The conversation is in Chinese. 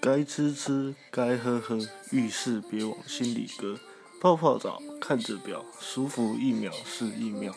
该吃吃该喝喝遇事别往心里搁。泡泡澡看着表舒服一秒是一秒。